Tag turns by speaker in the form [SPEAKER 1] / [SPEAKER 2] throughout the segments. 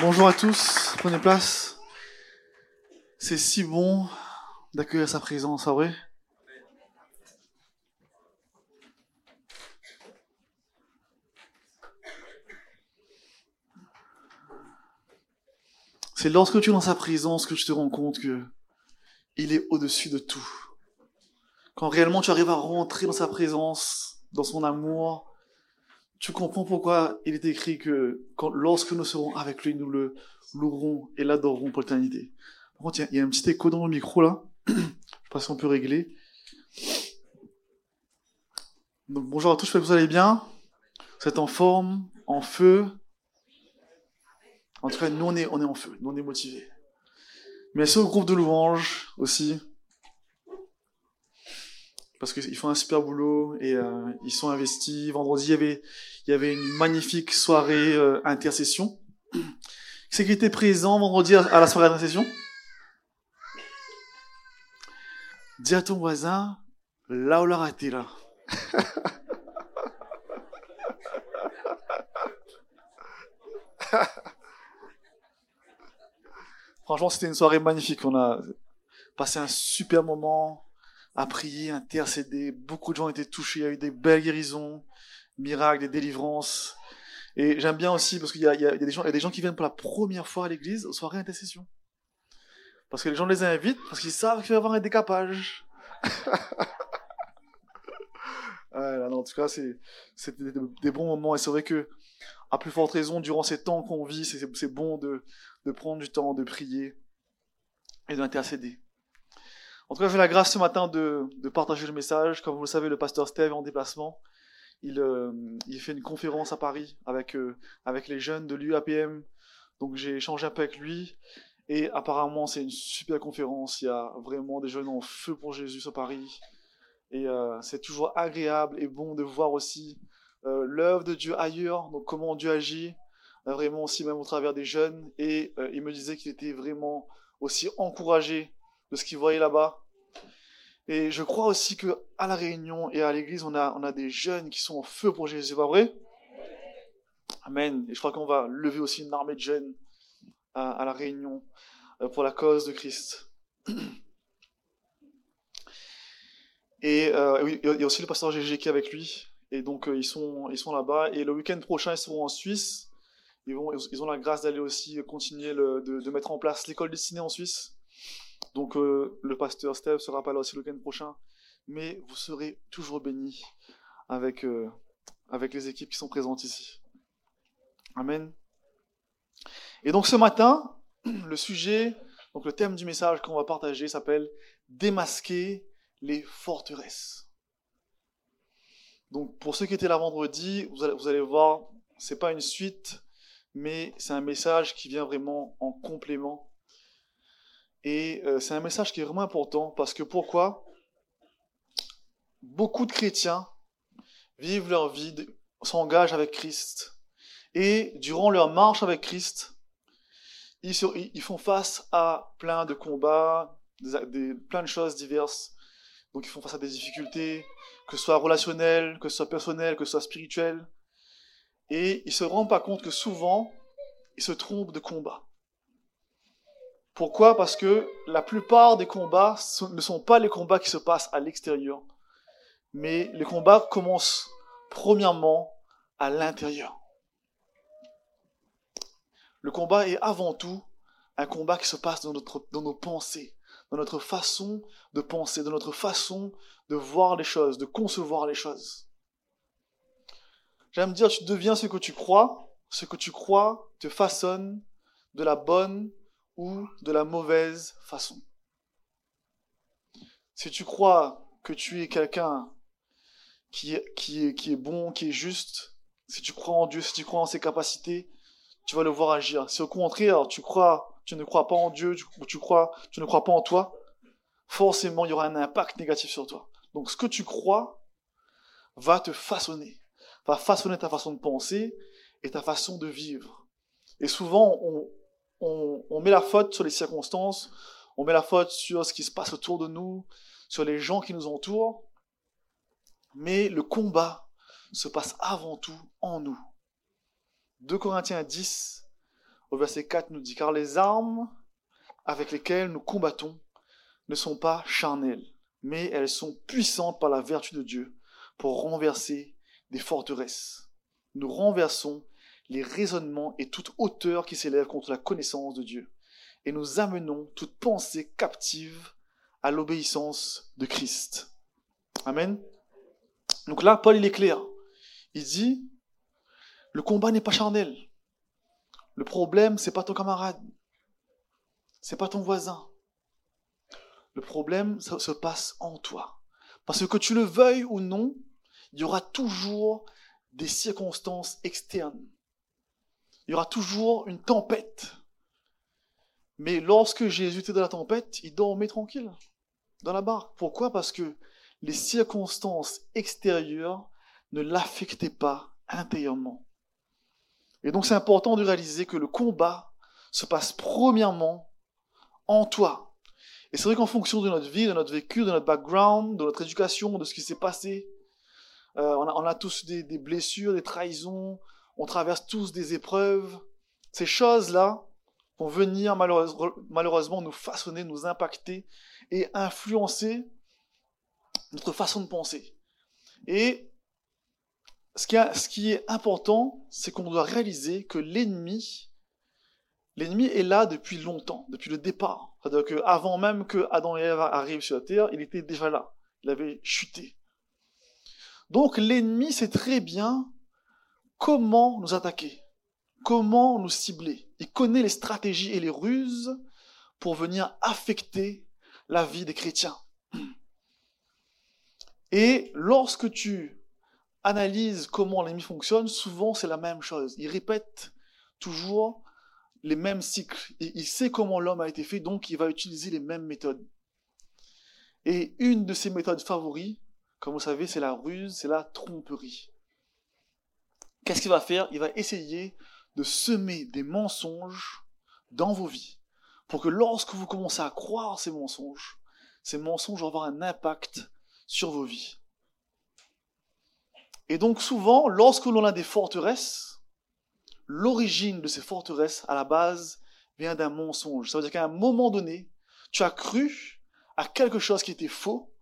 [SPEAKER 1] Bonjour à tous, prenez place. C'est si bon d'accueillir sa présence, en vrai. C'est lorsque tu es dans sa présence que tu te rends compte que il est au-dessus de tout. Quand réellement tu arrives à rentrer dans sa présence, dans son amour, tu comprends pourquoi il est écrit que lorsque nous serons avec lui, nous le louerons et l'adorerons pour l'éternité. Par contre, il y, a un petit écho dans le micro là. Je sais pas si on peut régler. Bonjour à tous, j'espère que vous allez bien. Vous êtes en forme, en feu. En tout cas, nous on est, on est en feu, nous on est motivés. Merci au groupe de louanges aussi parce qu'ils font un super boulot et euh, ils sont investis. Vendredi, il y avait, une magnifique soirée euh, intercession. C'est qui était présent vendredi à la soirée intercession Dis à ton voisin, là où l'a été là. Franchement, c'était une soirée magnifique. On a passé un super moment à prier, intercéder. Beaucoup de gens ont été touchés. Il y a eu des belles guérisons, miracles, des délivrances. Et j'aime bien aussi parce qu'il y, a, des gens, il y a des gens qui viennent pour la première fois à l'église aux soirées intercession. Parce que les gens les invitent parce qu'ils savent qu'il va y avoir un décapage. en tout cas, c'est des, des, bons moments et c'est vrai que, à plus forte raison, durant ces temps qu'on vit, c'est bon de, de prendre du temps de prier et d'intercéder. En tout cas, j'ai la grâce ce matin de, partager le message. Comme vous le savez, le pasteur Steve est en déplacement. Il, euh, fait une conférence à Paris avec, euh, avec les jeunes de l'UAPM. Donc j'ai échangé un peu avec lui. Et apparemment, c'est une super conférence. Il y a vraiment des jeunes en feu pour Jésus sur Paris. Et euh, c'est toujours agréable et bon de voir aussi l'œuvre de Dieu ailleurs, donc comment Dieu agit, vraiment aussi même au travers des jeunes. Et il me disait qu'il était vraiment aussi encouragé de ce qu'il voyait là-bas. Et je crois aussi que à la Réunion et à l'Église, on a, on a des jeunes qui sont en feu pour Jésus, pas vrai? Amen. Et je crois qu'on va lever aussi une armée de jeunes à, la Réunion euh, pour la cause de Christ. Et euh, oui, il y a aussi le pasteur GG qui est avec lui. Et donc, euh, ils sont, ils sont là-bas. Et le week-end prochain, ils seront en Suisse. Ils, vont, ils ont la grâce d'aller aussi continuer de, de, mettre en place l'école destinée en Suisse. Donc euh, le pasteur Steve sera pas là aussi le week-end prochain, mais vous serez toujours bénis avec, euh, les équipes qui sont présentes ici. Amen. Et donc ce matin, le sujet, donc le thème du message qu'on va partager s'appelle Démasquer les forteresses. Donc pour ceux qui étaient là vendredi, vous allez, vous allez voir, pas une suite, mais c'est un message qui vient vraiment en complément et euh, c'est un message qui est vraiment important parce que pourquoi? Beaucoup de chrétiens vivent leur vie, s'engagent avec Christ. Et durant leur marche avec Christ, ils, font face à plein de combats, des, plein de choses diverses. Donc ils font face à des difficultés, que ce soit relationnelles, que ce soit personnelles, que ce soit spirituelles. Et ils se rendent pas compte que souvent, ils se trompent de combat. Pourquoi? Parce que la plupart des combats ne sont pas les combats qui se passent à l'extérieur, mais les combats commencent premièrement à l'intérieur. Le combat est avant tout un combat qui se passe dans, notre, dans nos pensées, dans notre façon de penser, dans notre façon de voir les choses, de concevoir les choses. J'aime dire, tu deviens ce que tu crois, ce que tu crois te façonne de la bonne ou de la mauvaise façon. Si tu crois que tu es quelqu'un qui qui, est, qui est bon, qui est juste, si tu crois en Dieu, si tu crois en ses capacités, tu vas le voir agir. Si au contraire, tu crois, tu ne crois pas en Dieu, ou tu crois, tu ne crois pas en toi, forcément, il y aura un impact négatif sur toi. Donc, ce que tu crois va te façonner, va façonner ta façon de penser et ta façon de vivre. Et souvent, on, on, met la faute sur les circonstances, on met la faute sur ce qui se passe autour de nous, sur les gens qui nous entourent, mais le combat se passe avant tout en nous. 2 Corinthiens 10, au verset 4 nous dit, car les armes avec lesquelles nous combattons ne sont pas charnelles, mais elles sont puissantes par la vertu de Dieu pour renverser des forteresses. Nous renversons les raisonnements et toute hauteur qui s'élève contre la connaissance de Dieu, et nous amenons toute pensée captive à l'obéissance de Christ. Amen. Donc là, Paul, il est clair. Il dit, le combat n'est pas charnel. Le problème, c'est pas ton camarade. C'est pas ton voisin. Le problème, ça se passe en toi. Parce que tu le veuilles ou non, il y aura toujours des circonstances externes. Il y aura toujours une tempête. Mais lorsque Jésus était dans la tempête, il dormait tranquille dans la barque. Pourquoi? Parce que les circonstances extérieures ne l'affectaient pas intérieurement. Et donc c'est important de réaliser que le combat se passe premièrement en toi. Et c'est vrai qu'en fonction de notre vie, de notre vécu, de notre background, de notre éducation, de ce qui s'est passé, euh, on, a, tous des, des, blessures, des trahisons, on traverse tous des épreuves. Ces choses-là vont venir malheureusement nous façonner, nous impacter et influencer notre façon de penser. Et ce qui, est important, c'est qu'on doit réaliser que l'ennemi, l'ennemi est là depuis longtemps, depuis le départ. C'est-à-dire qu'avant même que Adam et Ève arrivent sur la terre, il était déjà là. Il avait chuté. Donc l'ennemi sait très bien comment nous attaquer, comment nous cibler. Il connaît les stratégies et les ruses pour venir affecter la vie des chrétiens. Et lorsque tu analyses comment l'ennemi fonctionne, souvent c'est la même chose. Il répète toujours les mêmes cycles. il sait comment l'homme a été fait, donc il va utiliser les mêmes méthodes. Et une de ses méthodes favoris, comme vous savez, c'est la ruse, c'est la tromperie. Qu'est-ce qu'il va faire? Il va essayer de semer des mensonges dans vos vies pour que lorsque vous commencez à croire ces mensonges, ces mensonges vont avoir un impact sur vos vies. Et donc souvent, lorsque l'on a des forteresses, l'origine de ces forteresses, à la base, vient d'un mensonge. Ça veut dire qu'à un moment donné, tu as cru à quelque chose qui était faux,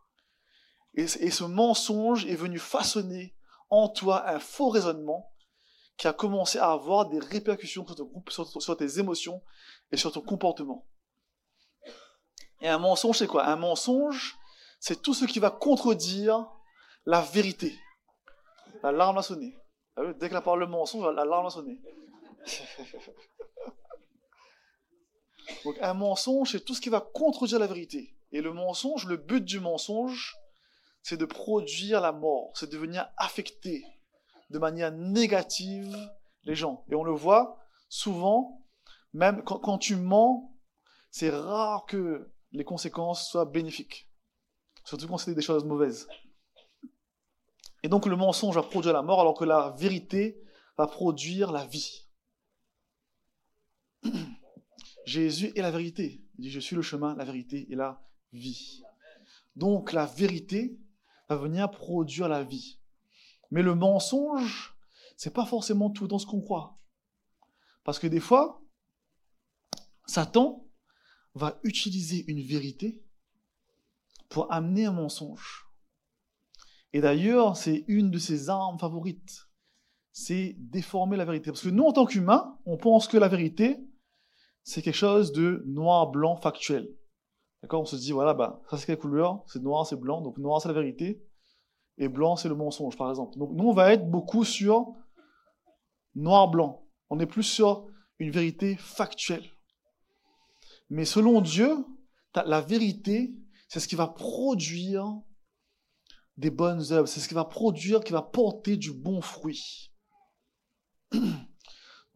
[SPEAKER 1] et, ce mensonge est venu façonner en toi un faux raisonnement qui a commencé à avoir des répercussions sur, tes émotions et sur ton comportement. Et un mensonge, c'est quoi? Un mensonge, c'est tout ce qui va contredire la vérité. L'alarme a sonné. Ah dès que la parole le mensonge, l'alarme a sonné. Donc un mensonge, c'est tout ce qui va contredire la vérité. Et le mensonge, le but du mensonge, c'est de produire la mort, c'est de venir affecter de manière négative les gens. Et on le voit souvent, même quand, tu mens, c'est rare que les conséquences soient bénéfiques. Surtout quand c'est des choses mauvaises. Et donc le mensonge va produire la mort alors que la vérité va produire la vie. Jésus est la vérité. Il dit Je suis le chemin, la vérité et la vie. Donc la vérité va venir produire la vie. Mais le mensonge, c'est pas forcément tout dans ce qu'on croit. Parce que des fois, Satan va utiliser une vérité pour amener un mensonge. Et d'ailleurs, c'est une de ses armes favorites. C'est déformer la vérité. Parce que nous, en tant qu'humains, on pense que la vérité, c'est quelque chose de noir, blanc, factuel. D'accord? On se dit, voilà, bah, ça c'est quelle couleur? C'est noir, c'est blanc. Donc noir, c'est la vérité et blanc, c'est le mensonge, par exemple. Donc nous, on va être beaucoup sur noir-blanc. On est plus sur une vérité factuelle. Mais selon Dieu, la vérité, c'est ce qui va produire des bonnes œuvres, c'est ce qui va produire, qui va porter du bon fruit. Je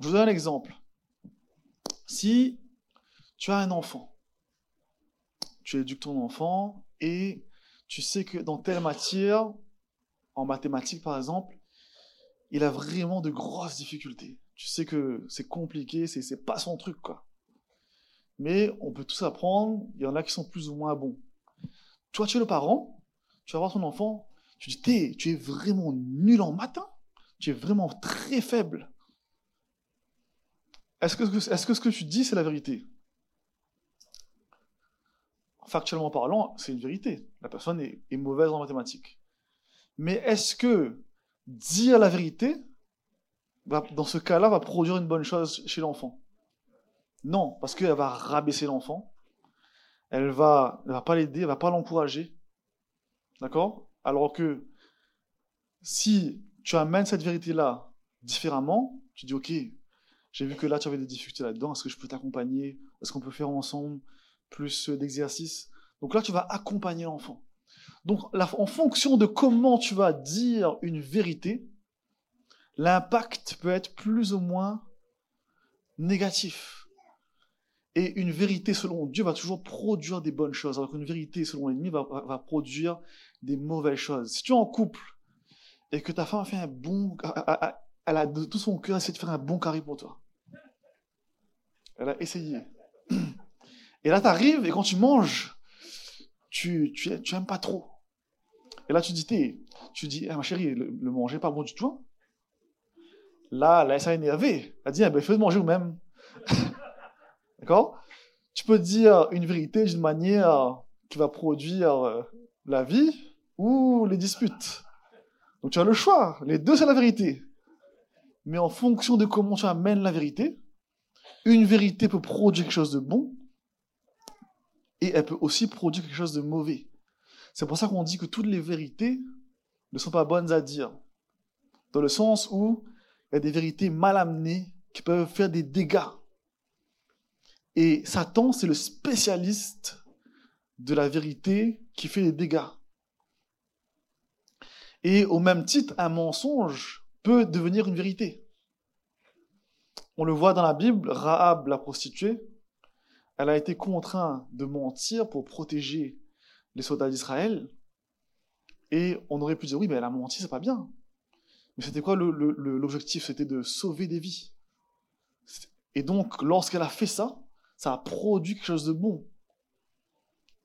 [SPEAKER 1] vous donne un exemple. Si tu as un enfant, tu éduques ton enfant et tu sais que dans telle matière, en mathématiques par exemple, il a vraiment de grosses difficultés. Tu sais que c'est compliqué, c'est pas son truc quoi. Mais on peut tous apprendre, il y en a qui sont plus ou moins bons. Toi, tu es le parent, tu vas voir ton enfant, tu dis, tu es vraiment nul en maths, tu es vraiment très faible. est-ce que, ce que tu dis, c'est la vérité? Factuellement parlant, c'est une vérité. La personne est mauvaise en mathématiques. Mais est-ce que dire la vérité, dans ce cas-là, va produire une bonne chose chez l'enfant? Non, parce qu'elle va rabaisser l'enfant, elle va, elle va pas l'aider, elle va pas l'encourager. D'accord? Alors que si tu amènes cette vérité-là différemment, tu dis, OK, j'ai vu que là, tu avais des difficultés là-dedans, est-ce que je peux t'accompagner? Est-ce qu'on peut faire ensemble plus d'exercices? Donc là, tu vas accompagner l'enfant. Donc, en fonction de comment tu vas dire une vérité, l'impact peut être plus ou moins négatif. Et une vérité selon Dieu va toujours produire des bonnes choses, alors qu'une vérité selon l'ennemi va, produire des mauvaises choses. Si tu es en couple et que ta femme a fait un bon, elle a de tout son cœur essayé de faire un bon carré pour toi. Elle a essayé. Et là, tu arrives et quand tu manges, tu, tu, tu pas trop. Et là, tu dis, tu dis, eh, ma chérie, le, manger pas bon du tout. Là, là, ça a énervé. Elle dit, eh ben, fais manger vous-même. D'accord? Tu peux dire une vérité d'une manière qui va produire euh, la vie ou les disputes. Donc tu as le choix. Les deux, c'est la vérité. Mais en fonction de comment tu amènes la vérité, une vérité peut produire quelque chose de bon et elle peut aussi produire quelque chose de mauvais. C'est pour ça qu'on dit que toutes les vérités ne sont pas bonnes à dire. Dans le sens où il y a des vérités mal amenées qui peuvent faire des dégâts. Et Satan, c'est le spécialiste de la vérité qui fait des dégâts. Et au même titre, un mensonge peut devenir une vérité. On le voit dans la Bible, Rahab, la prostituée, elle a été contrainte de mentir pour protéger les soldats d'Israël. Et on aurait pu dire, oui, mais elle a menti, c'est pas bien. Mais c'était quoi l'objectif? C'était de sauver des vies. Et donc, lorsqu'elle a fait ça, ça a produit quelque chose de bon.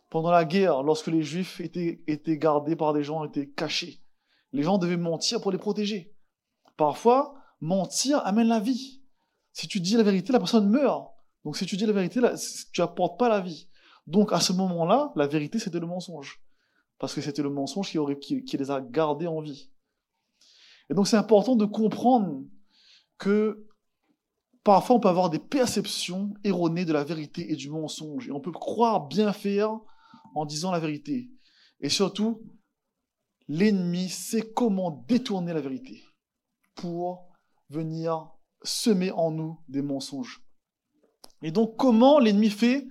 [SPEAKER 1] Pendant la guerre, lorsque les Juifs étaient, étaient gardés par des gens, étaient cachés, les gens devaient mentir pour les protéger. Parfois, mentir amène la vie. Si tu dis la vérité, la personne meurt. Donc si tu dis la vérité, tu n'apportes pas la vie. Donc à ce moment-là, la vérité, c'était le mensonge. Parce que c'était le mensonge qui, les a gardés en vie. Et donc c'est important de comprendre que parfois on peut avoir des perceptions erronées de la vérité et du mensonge. Et on peut croire bien faire en disant la vérité. Et surtout, l'ennemi sait comment détourner la vérité pour venir semer en nous des mensonges. Et donc, comment l'ennemi fait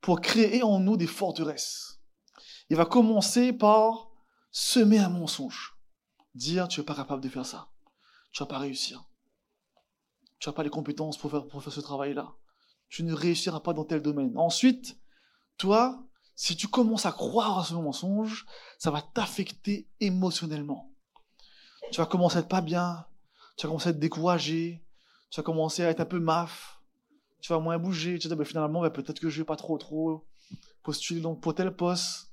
[SPEAKER 1] pour créer en nous des forteresses Il va commencer par semer un mensonge. Dire, tu n'es pas capable de faire ça. Tu vas pas réussir. Tu n'as pas les compétences pour faire, pour faire ce travail-là. Tu ne réussiras pas dans tel domaine. Ensuite, toi, si tu commences à croire à ce mensonge, ça va t'affecter émotionnellement. Tu vas commencer à être pas bien, tu vas commencer à être découragé, tu vas commencer à être un peu maf, tu vas moins bouger, tu te dis, bah, finalement, bah, peut-être que je vais pas trop, trop postuler donc pour tel poste.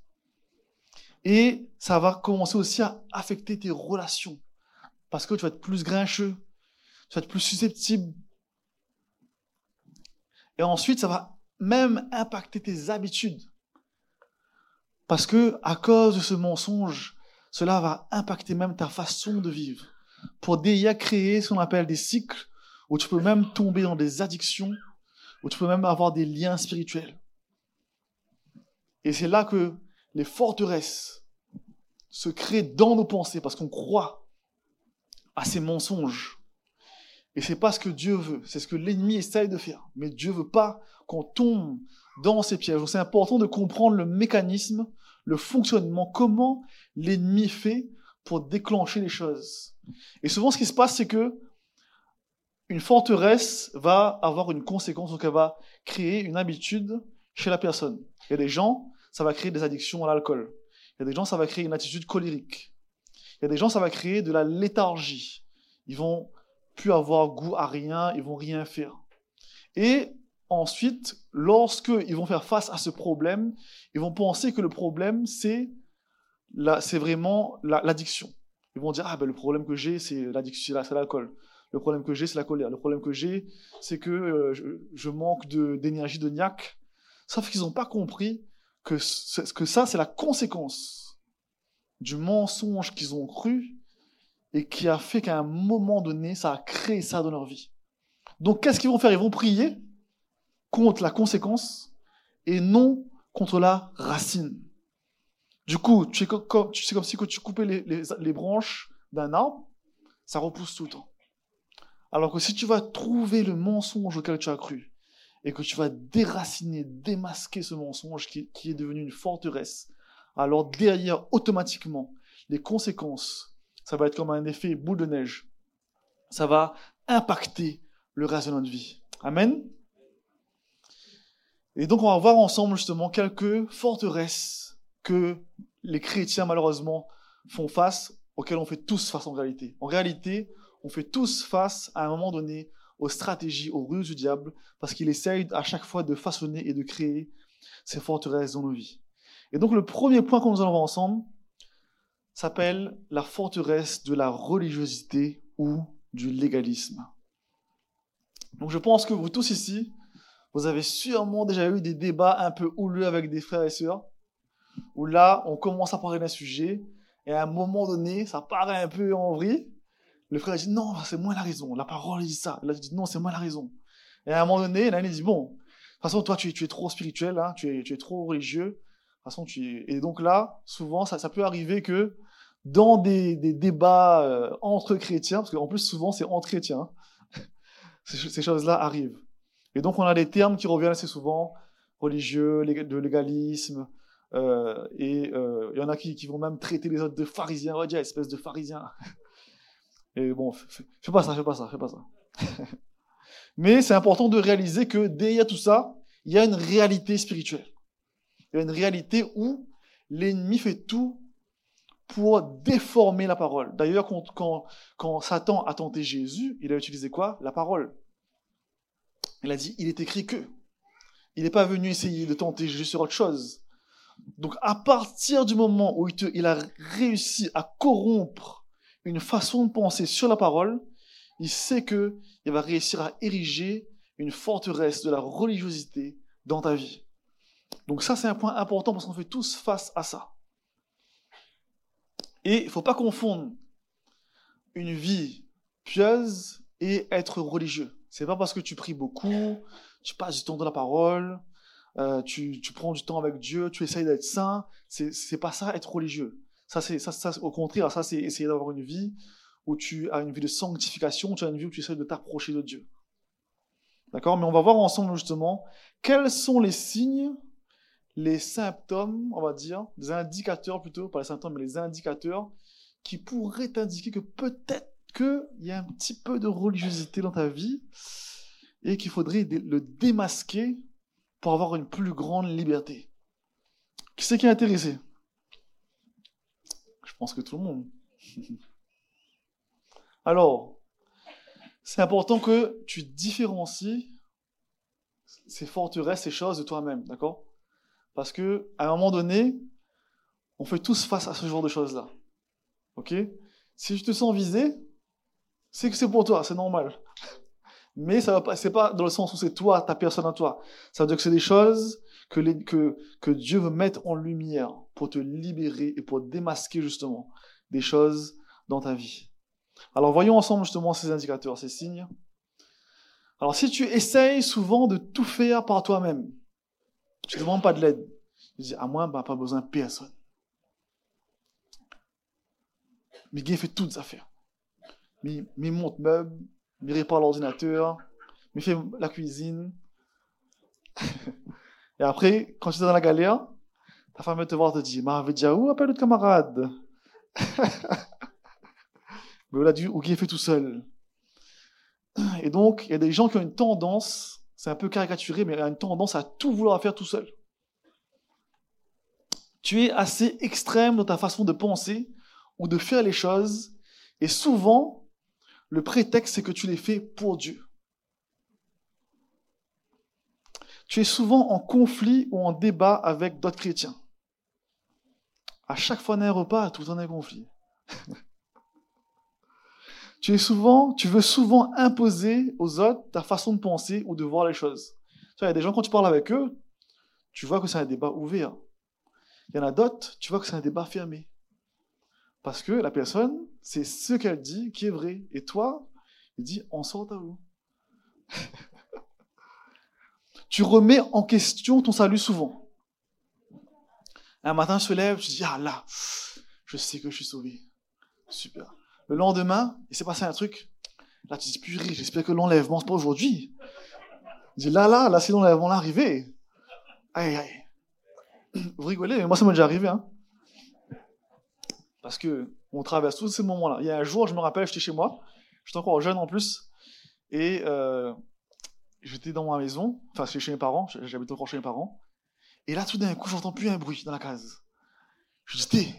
[SPEAKER 1] Et ça va commencer aussi à affecter tes relations. Parce que tu vas être plus grincheux, tu vas être plus susceptible. Et ensuite, ça va même impacter tes habitudes. Parce que, à cause de ce mensonge, cela va impacter même ta façon de vivre. Pour déjà créer ce qu'on appelle des cycles, où tu peux même tomber dans des addictions, où tu peux même avoir des liens spirituels. Et c'est là que les forteresses se créent dans nos pensées parce qu'on croit à ces mensonges. Et c'est pas ce que Dieu veut, c'est ce que l'ennemi essaye de faire. Mais Dieu veut pas qu'on tombe dans ces pièges. C'est important de comprendre le mécanisme, le fonctionnement, comment l'ennemi fait pour déclencher les choses. Et souvent, ce qui se passe, c'est que une forteresse va avoir une conséquence, donc elle va créer une habitude chez la personne. Il y a des gens, ça va créer des addictions à l'alcool. Il y a des gens, ça va créer une attitude colérique. Il y a des gens, ça va créer de la léthargie. Ils vont plus avoir goût à rien, ils vont rien faire. Et ensuite, lorsqu'ils vont faire face à ce problème, ils vont penser que le problème, c'est c'est vraiment l'addiction. ils vont dire, ah ben le problème que j'ai, c'est l'addiction, c'est l'alcool. Le problème que j'ai, c'est la colère. Le problème que j'ai, c'est que euh, je, manque d'énergie de, niaque. Sauf qu'ils n'ont pas compris que, ça, c'est la conséquence du mensonge qu'ils ont cru et qui a fait qu'à un moment donné, ça a créé ça dans leur vie. Donc, qu'est-ce qu'ils vont faire? Ils vont prier contre la conséquence et non contre la racine. Du coup, tu sais comme, tu comme si tu coupais les branches d'un arbre, ça repousse tout le temps. Alors que si tu vas trouver le mensonge auquel tu as cru, et que tu vas déraciner, démasquer ce mensonge qui, est devenu une forteresse, alors derrière, automatiquement, les conséquences, ça va être comme un effet boule de neige. Ça va impacter le reste de notre vie. Amen. Et donc on va voir ensemble justement quelques forteresses que les chrétiens malheureusement font face, auxquelles on fait tous face en réalité. En réalité, on fait tous face à un moment donné aux stratégies, aux ruses du diable, parce qu'il essaye à chaque fois de façonner et de créer ces forteresses dans nos vies. Et donc le premier point qu'on nous allons ensemble s'appelle la forteresse de la religiosité ou du légalisme. Donc je pense que vous tous ici, vous avez sûrement déjà eu des débats un peu houleux avec des frères et sœurs, où là, on commence à parler d'un sujet, et à un moment donné, ça paraît un peu en vrille, le frère dit non, c'est moi la raison. La parole dit ça. Il a dit non, c'est moi la raison. Et à un moment donné, il dit bon, de toute façon, toi, tu es, es trop spirituel, hein, tu, es, es trop religieux. De façon, tu Et donc là, souvent, ça, peut arriver que dans des, débats euh, entre chrétiens, parce qu'en plus, souvent, c'est entre chrétiens, ces, choses-là arrivent. Et donc, on a des termes qui reviennent assez souvent religieux, de légalisme. Euh, et euh, il y en a qui, vont même traiter les autres de pharisiens. Oh, espèce de pharisiens. Et bon, fais pas ça, fais pas ça, fais pas ça. Mais c'est important de réaliser que derrière tout ça, il y a une réalité spirituelle. Il y a une réalité où l'ennemi fait tout pour déformer la parole. D'ailleurs, quand, quand, quand, Satan a tenté Jésus, il a utilisé quoi? La parole. Il a dit, il est écrit que. Il n'est pas venu essayer de tenter Jésus sur autre chose. Donc, à partir du moment où il, il a réussi à corrompre une façon de penser sur la parole, il sait que il va réussir à ériger une forteresse de la religiosité dans ta vie. Donc ça, c'est un point important parce qu'on fait tous face à ça. Et il ne faut pas confondre une vie pieuse et être religieux. C'est pas parce que tu pries beaucoup, tu passes du temps dans la parole, euh, tu, tu, prends du temps avec Dieu, tu essayes d'être saint. C'est pas ça être religieux. Ça, c'est, ça, ça, au contraire, ça, c'est essayer d'avoir une vie où tu as une vie de sanctification, tu as une vie où tu essaies de t'approcher de Dieu. D'accord? Mais on va voir ensemble, justement, quels sont les signes, les symptômes, on va dire, des indicateurs plutôt, pas les symptômes, mais les indicateurs qui pourraient t'indiquer que peut-être qu'il y a un petit peu de religiosité dans ta vie et qu'il faudrait le démasquer pour avoir une plus grande liberté. Qui c'est qui est intéressé? Pense que tout le monde. Alors, c'est important que tu différencies ces forteresses, ces choses de toi-même, d'accord? Parce que à un moment donné, on fait tous face à ce genre de choses-là. Ok? Si je te sens visé, c'est que c'est pour toi, c'est normal. Mais ça va pas, pas dans le sens où c'est toi, ta personne à toi. Ça veut dire que c'est des choses que, Dieu veut mettre en lumière pour te libérer et pour démasquer justement des choses dans ta vie. Alors voyons ensemble justement ces indicateurs, ces signes. Alors si tu essayes souvent de tout faire par toi-même, tu ne demandes pas de l'aide. Tu dis, à moi, bah, pas besoin de personne. Mais Guy fait toutes les affaires. Mais monte meuble, mais répare l'ordinateur, mais fait la cuisine. et après, quand tu es dans la galère, ta femme va te voir te dit, Ma dit, où appelle le camarade Mais a dit, ou qui est fait tout seul. Et donc, il y a des gens qui ont une tendance, c'est un peu caricaturé, mais une tendance à tout vouloir faire tout seul. Tu es assez extrême dans ta façon de penser ou de faire les choses, et souvent, le prétexte, c'est que tu les fais pour Dieu. Tu es souvent en conflit ou en débat avec d'autres chrétiens. À chaque fois d'un repas, tout en un conflit. Tu es souvent, tu veux souvent imposer aux autres ta façon de penser ou de voir les choses. Il y a des gens, quand tu parles avec eux, tu vois que c'est un débat ouvert. Il y en a d'autres, tu vois que c'est un débat fermé. Parce que la personne, c'est ce qu'elle dit qui est vrai. Et toi, il dit, on sort à vous. tu remets en question ton salut souvent. Un matin, je te lève, tu dis, ah là, je sais que je suis sauvé. Super. Le lendemain, il s'est passé un truc. Là, tu dis, purée, j'espère que l'enlèvement, c'est pas aujourd'hui. Je dis, là, là, là, c'est l'enlèvement l'arrivée. Aïe, aïe. Vous rigolez, mais moi, ça m'est déjà arrivé. Hein. Parce que on traverse tous ces moments-là. Il y a un jour, je me rappelle, j'étais chez moi. J'étais encore jeune en plus. Et euh, j'étais dans ma maison. Enfin, chez mes parents. J'habite encore chez mes parents. Et là, tout d'un coup, j'entends plus un bruit dans la case. Je dis,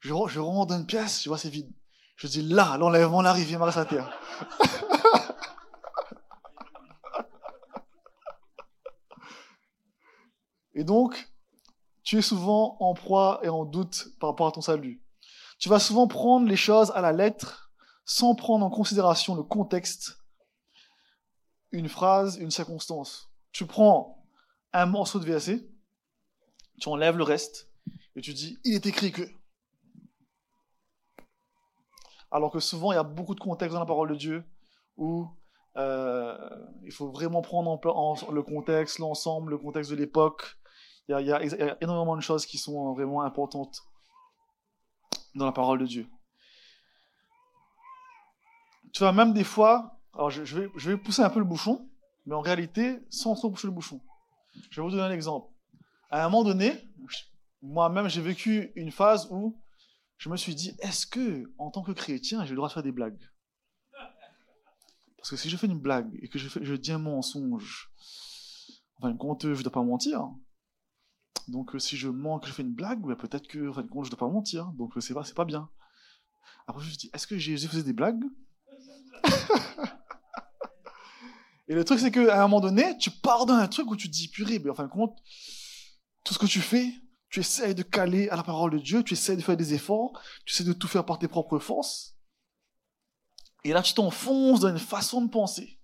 [SPEAKER 1] je, je rentre dans une pièce, je vois c'est vide. Je dis, là, l'enlèvement arrive, il m'arrête à terre. et donc, tu es souvent en proie et en doute par rapport à ton salut. Tu vas souvent prendre les choses à la lettre sans prendre en considération le contexte, une phrase, une circonstance. Tu prends un morceau de verset, tu enlèves le reste, et tu dis, il est écrit que. Alors que souvent, il y a beaucoup de contexte dans la parole de Dieu où euh, il faut vraiment prendre en, le contexte, l'ensemble, le contexte de l'époque. Il, il, y a énormément de choses qui sont vraiment importantes dans la parole de Dieu. Tu vois, même des fois, alors je, vais, pousser un peu le bouchon, mais en réalité, sans trop pousser le bouchon. Je vais vous donner un exemple. À un moment donné, moi-même, j'ai vécu une phase où je me suis dit, est-ce que, en tant que chrétien, j'ai le droit de faire des blagues? Parce que si je fais une blague et que je, dis un mensonge, en fin de compte, je ne dois pas mentir. Donc, si je mens que je fais une blague, ben, peut-être que, en fin de compte, je ne dois pas mentir. Donc, c'est pas, pas bien. Après, je me suis dit, est-ce que Jésus faisait des blagues? Et le truc, c'est qu'à un moment donné, tu pars dans un truc où tu te dis, purée, mais en fin de compte, tout ce que tu fais, tu essaies de caler à la parole de Dieu, tu essaies de faire des efforts, tu essaies de tout faire par tes propres forces. Et là, tu t'enfonces dans une façon de penser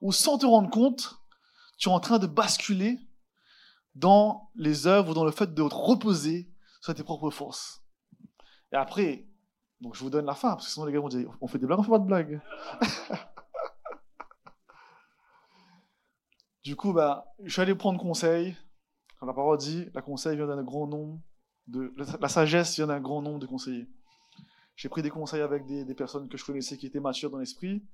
[SPEAKER 1] où, sans te rendre compte, tu es en train de basculer dans les œuvres, dans le fait de te reposer sur tes propres forces. Et après, donc je vous donne la fin, parce que sinon les gars vont dire on fait des blagues, on fait pas de blagues. Du coup, bah, je suis allé prendre conseil. La parole dit, la conseil vient d'un grand nombre de, la sagesse vient d'un grand nombre de conseillers. J'ai pris des conseils avec des, des, personnes que je connaissais qui étaient matures dans l'esprit,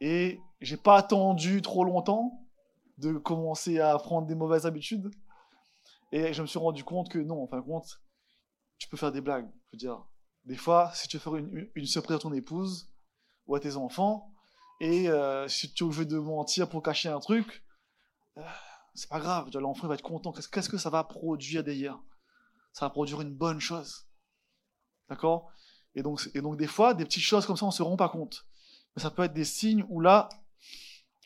[SPEAKER 1] et j'ai pas attendu trop longtemps de commencer à prendre des mauvaises habitudes, et je me suis rendu compte que non, en fin de compte, tu peux faire des blagues. Je veux dire, des fois, si tu veux faire une, surprise à ton épouse ou à tes enfants, et euh, si tu veux de mentir pour cacher un truc, c'est pas grave, l'enfant va être content. Qu'est-ce que ça va produire derrière? Ça va produire une bonne chose. D'accord? Et donc, et donc, des fois, des petites choses comme ça, on ne se rend pas compte. Mais ça peut être des signes où là,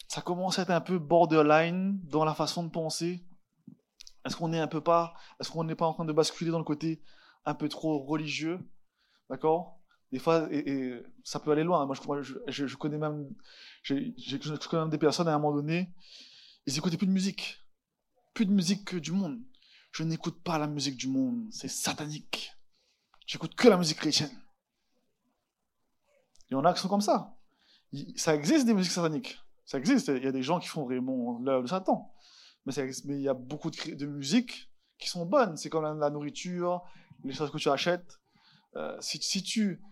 [SPEAKER 1] ça commence à être un peu borderline dans la façon de penser. Est-ce qu'on est un peu pas, est-ce qu'on n'est pas en train de basculer dans le côté un peu trop religieux? D'accord? Des fois, ça peut aller loin. Moi, je, connais même, je connais des personnes à un moment donné, ils n'écoutaient plus de musique. Plus de musique du monde. Je n'écoute pas la musique du monde. C'est satanique. J'écoute que la musique chrétienne. Il y en a qui sont comme ça. Ça existe des musiques sataniques. Ça existe. Il y a des gens qui font vraiment l'œuvre de Satan. Mais, il y a beaucoup de, de musiques qui sont bonnes. C'est comme la nourriture, les choses que tu achètes. Euh, si, tu,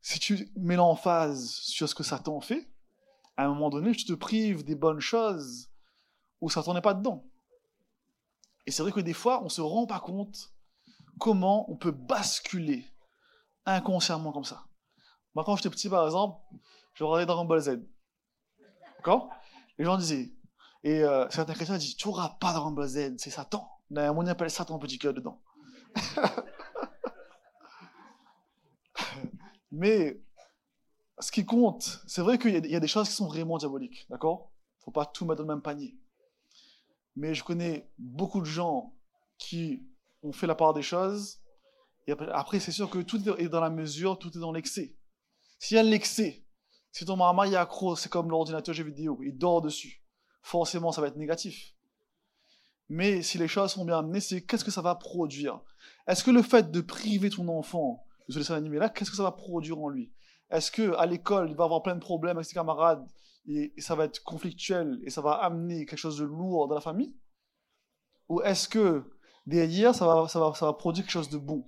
[SPEAKER 1] si tu mets l'emphase sur ce que Satan fait, à un moment donné, tu te prives des bonnes choses où ça tournait pas dedans. Et c'est vrai que des fois, on se rend pas compte comment on peut basculer inconsciemment comme ça. Moi, quand j'étais petit, par exemple, je regardais Dragon Ball Z. D'accord? Les gens disaient, et euh, certains chrétiens disent, tu n'auras pas Dragon Ball Z, c'est Satan. On appelle Satan petit cœur dedans. Mais ce qui compte, c'est vrai qu'il y a des choses qui sont vraiment diaboliques, d'accord? Faut pas tout mettre dans le même panier mais je connais beaucoup de gens qui ont fait la part des choses. Et après, c'est sûr que tout est dans la mesure, tout est dans l'excès. S'il y a l'excès, si ton mari est accro, c'est comme l'ordinateur jeu vidéo, il dort dessus. Forcément, ça va être négatif. Mais si les choses sont bien amenées, c'est qu'est-ce que ça va produire? Est-ce que le fait de priver ton enfant de ce dessin animé là, qu'est-ce que ça va produire en lui? Est-ce que à l'école, il va avoir plein de problèmes avec ses camarades et, ça va être conflictuel et ça va amener quelque chose de lourd dans la famille? Ou est-ce que derrière, ça va, ça, va, produire quelque chose de bon?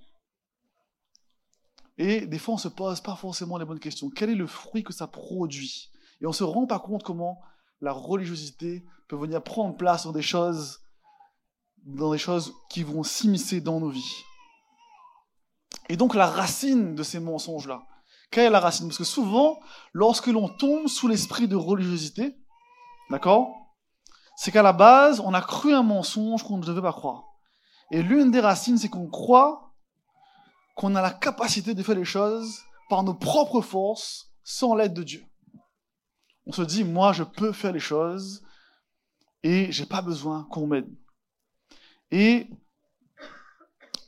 [SPEAKER 1] Et des fois, on se pose pas forcément les bonnes questions. Quel est le fruit que ça produit? Et on se rend pas compte comment la religiosité peut venir prendre place dans des choses, dans des choses qui vont s'immiscer dans nos vies. Et donc la racine de ces mensonges-là, quelle est la racine? Parce que souvent, lorsque l'on tombe sous l'esprit de religiosité, d'accord C'est qu'à la base, on a cru un mensonge qu'on ne devait pas croire. Et l'une des racines, c'est qu'on croit qu'on a la capacité de faire les choses par nos propres forces, sans l'aide de Dieu. On se dit, moi, je peux faire les choses et j'ai pas besoin qu'on m'aide. Et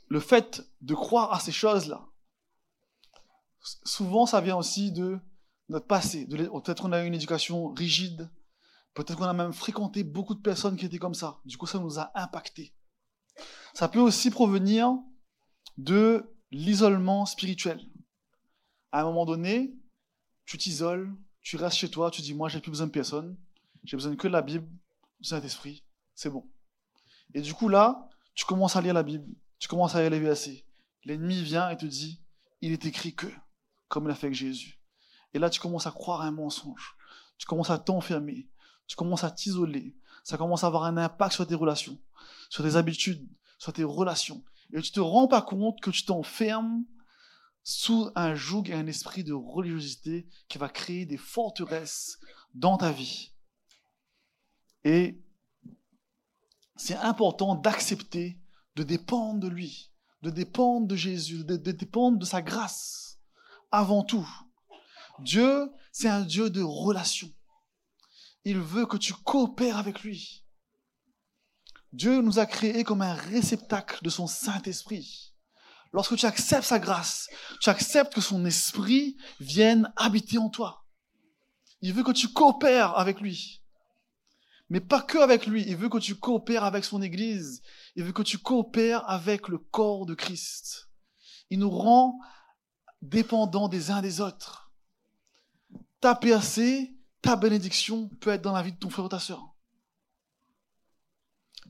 [SPEAKER 1] le fait de croire à ces choses-là, souvent ça vient aussi de notre passé. Peut-être qu'on a eu une éducation rigide, peut-être qu'on a même fréquenté beaucoup de personnes qui étaient comme ça. Du coup, ça nous a impacté. Ça peut aussi provenir de l'isolement spirituel. À un moment donné, tu t'isoles, tu restes chez toi, tu dis moi j'ai plus besoin de personne, j'ai besoin que de la Bible, du Saint-Esprit, c'est bon. Et du coup là, tu commences à lire la Bible, tu commences à lire les versets. L'ennemi vient et te dit, il est écrit que, comme il a fait avec Jésus. Et là, tu commences à croire à un mensonge. Tu commences à t'enfermer. Tu commences à t'isoler. Ça commence à avoir un impact sur tes relations, sur tes habitudes, sur tes relations. Et tu te rends pas compte que tu t'enfermes sous un joug et un esprit de religiosité qui va créer des forteresses dans ta vie. Et c'est important d'accepter de dépendre de lui, de dépendre de Jésus, de, dépendre de sa grâce. Avant tout, Dieu, c'est un Dieu de relation. Il veut que tu coopères avec lui. Dieu nous a créés comme un réceptacle de son Saint-Esprit. Lorsque tu acceptes sa grâce, tu acceptes que son esprit vienne habiter en toi. Il veut que tu coopères avec lui. Mais pas que avec lui, il veut que tu coopères avec son Église. Il veut que tu coopères avec le corps de Christ. Il nous rend dépendants des uns des autres. Ta percée, ta bénédiction peut être dans la vie de ton frère ou ta soeur.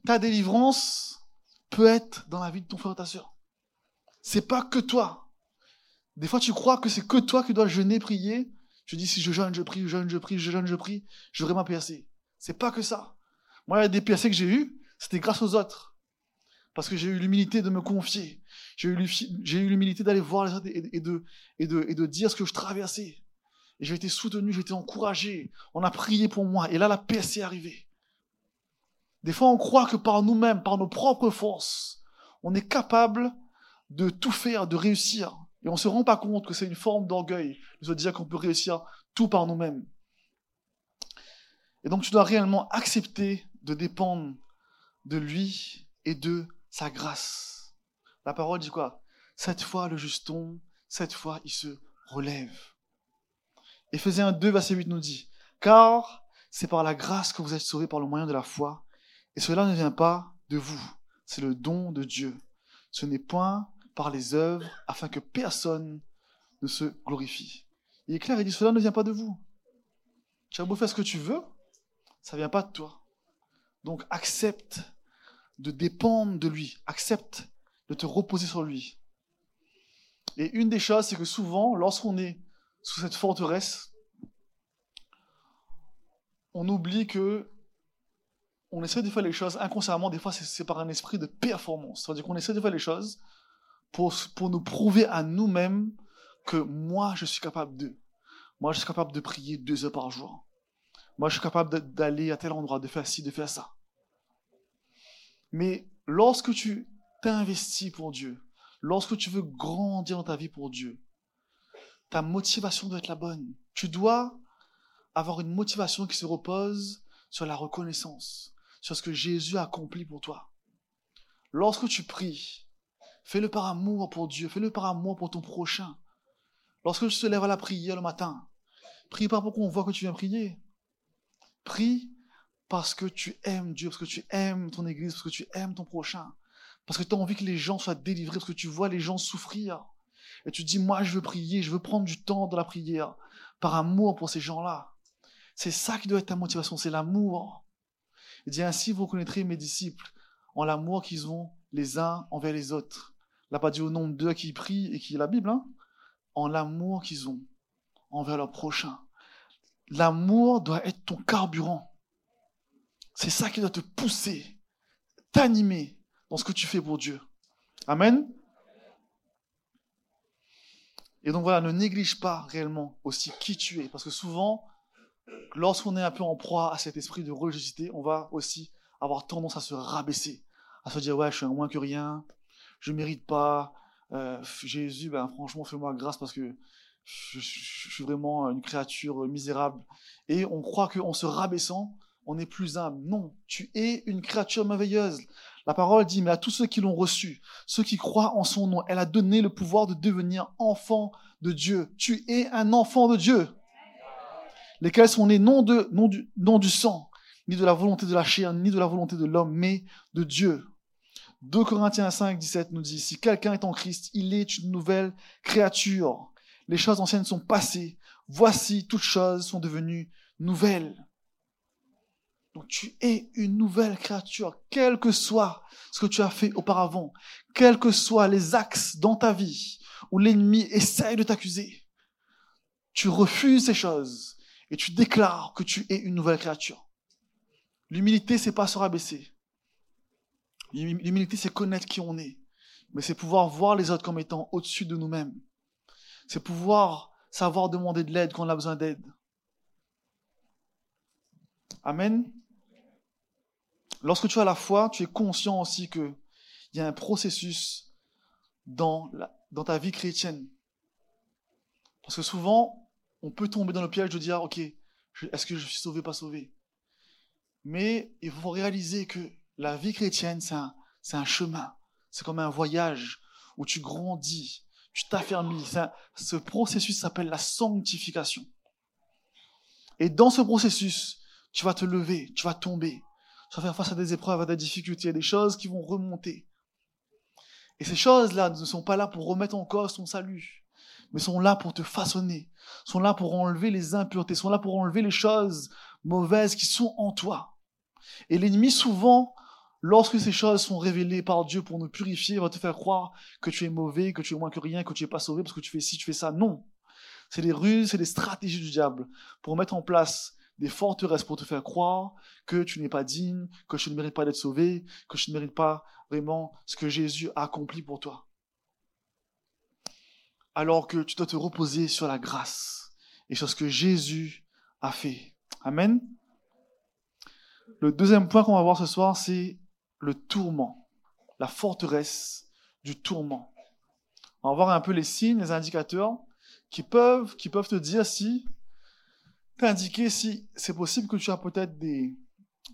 [SPEAKER 1] Ta délivrance peut être dans la vie de ton frère ou ta soeur. C'est pas que toi. Des fois, tu crois que c'est que toi qui dois jeûner, prier. Je dis, si je jeûne, je prie, je jeûne, je prie, je jeûne, je prie, j'aurai ma percée. C'est pas que ça. Moi, il y des percées que j'ai eues, c'était grâce aux autres. Parce que j'ai eu l'humilité de me confier. J'ai eu l'humilité d'aller voir les autres et, de, dire ce que je traversais. Et j'ai été soutenu, j'ai été encouragé. On a prié pour moi. Et là, la percée est arrivée. Des fois, on croit que par nous-mêmes, par nos propres forces, on est capable de tout faire, de réussir. Et on ne se rend pas compte que c'est une forme d'orgueil de se dire qu'on peut réussir tout par nous-mêmes. Et donc tu dois réellement accepter de dépendre de lui et de sa grâce. La parole dit quoi? Cette fois le juste tombe, cette fois il se relève. Éphésiens 2, verset 8 nous dit Car c'est par la grâce que vous êtes sauvés par le moyen de la foi, et cela ne vient pas de vous, c'est le don de Dieu. Ce n'est point par les œuvres, afin que personne ne se glorifie. Il est clair, il dit Cela ne vient pas de vous. Tu as beau faire ce que tu veux, ça vient pas de toi. Donc accepte de dépendre de lui, accepte de te reposer sur lui. Et une des choses, c'est que souvent, lorsqu'on est sous cette forteresse, on oublie que on essaie de faire les choses inconsciemment, des fois c'est par un esprit de performance. C'est-à-dire qu'on essaie de faire les choses pour, pour nous prouver à nous-mêmes que moi je suis capable de. Moi je suis capable de prier deux heures par jour. Moi, je suis capable d'aller à tel endroit, de faire ci, de faire ça. Mais lorsque tu t'investis pour Dieu, lorsque tu veux grandir dans ta vie pour Dieu, ta motivation doit être la bonne. Tu dois avoir une motivation qui se repose sur la reconnaissance, sur ce que Jésus a accompli pour toi. Lorsque tu pries, fais-le par amour pour Dieu, fais-le par amour pour ton prochain. Lorsque tu te lèves à la prière le matin, prie pas pour qu'on voit que tu viens prier. Prie parce que tu aimes Dieu, parce que tu aimes ton église, parce que tu aimes ton prochain. Parce que tu as envie que les gens soient délivrés, parce que tu vois les gens souffrir. Et tu dis, moi, je veux prier, je veux prendre du temps dans la prière, par amour pour ces gens-là. C'est ça qui doit être ta motivation, c'est l'amour. Il dit, ainsi vous reconnaîtrez mes disciples en l'amour qu'ils ont les uns envers les autres. Là, pas dit au nombre d'eux qui prient et qui la Bible, hein, en l'amour qu'ils ont envers leur prochain. L'amour doit être ton carburant. C'est ça qui doit te pousser, t'animer dans ce que tu fais pour Dieu. Amen. Et donc voilà, ne néglige pas réellement aussi qui tu es. Parce que souvent, lorsqu'on est un peu en proie à cet esprit de religiosité, on va aussi avoir tendance à se rabaisser, à se dire ouais, je suis un moins que rien, je mérite pas. Euh, Jésus, ben franchement, fais-moi grâce parce que je, suis vraiment une créature misérable. Et on croit qu'en se rabaissant, on est plus humble. Non, tu es une créature merveilleuse. La parole dit, mais à tous ceux qui l'ont reçu, ceux qui croient en son nom, elle a donné le pouvoir de devenir enfant de Dieu. Tu es un enfant de Dieu. Lesquels sont nés non, de, non, du, non du sang, ni de la volonté de la chair, ni de la volonté de l'homme, mais de Dieu. 2 Corinthiens 5, 17 nous dit, si quelqu'un est en Christ, il est une nouvelle créature. Les choses anciennes sont passées. Voici, toutes choses sont devenues nouvelles. Donc tu es une nouvelle créature, quel que soit ce que tu as fait auparavant, quels que soient les axes dans ta vie où l'ennemi essaye de t'accuser. Tu refuses ces choses et tu déclares que tu es une nouvelle créature. L'humilité, c'est pas se rabaisser. L'humilité, c'est connaître qui on est. Mais c'est pouvoir voir les autres comme étant au-dessus de nous-mêmes. C'est pouvoir savoir demander de l'aide quand on a besoin d'aide. Amen. Lorsque tu as la foi, tu es conscient aussi qu'il y a un processus dans, dans ta vie chrétienne. Parce que souvent, on peut tomber dans le piège de dire, ok, est-ce que je suis sauvé, pas sauvé? Mais il faut réaliser que la vie chrétienne, c'est un, un, chemin. C'est comme un voyage où tu grandis, tu t'affermis. Ce processus s'appelle la sanctification. Et dans ce processus, tu vas te lever, tu vas tomber, tu vas faire face à des épreuves, à des difficultés, à des choses qui vont remonter. Et ces choses-là ne sont pas là pour remettre en cause ton salut, mais sont là pour te façonner, sont là pour enlever les impuretés, sont là pour enlever les choses mauvaises qui sont en toi. Et l'ennemi, souvent, lorsque ces choses sont révélées par Dieu pour nous purifier, va te faire croire que tu es mauvais, que tu es moins que rien, que tu n'es pas sauvé parce que tu fais ci, tu fais ça. Non. C'est des ruses, c'est des stratégies du diable pour mettre en place des forteresses pour te faire croire que tu n'es pas digne, que tu ne mérites pas d'être sauvé, que tu ne mérites pas vraiment ce que Jésus a accompli pour toi. Alors que tu dois te reposer sur la grâce et sur ce que Jésus a fait. Amen. Le deuxième point qu'on va voir ce soir, c'est le tourment, la forteresse du tourment. On va voir un peu les signes, les indicateurs qui peuvent, qui peuvent te dire si indiquer si c'est possible que tu as peut-être des,